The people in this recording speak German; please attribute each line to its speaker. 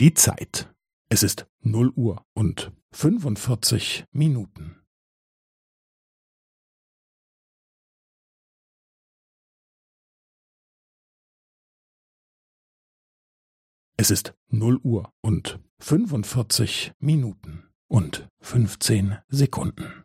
Speaker 1: Die Zeit. Es ist null Uhr und fünfundvierzig Minuten. Es ist null Uhr und fünfundvierzig Minuten und fünfzehn Sekunden.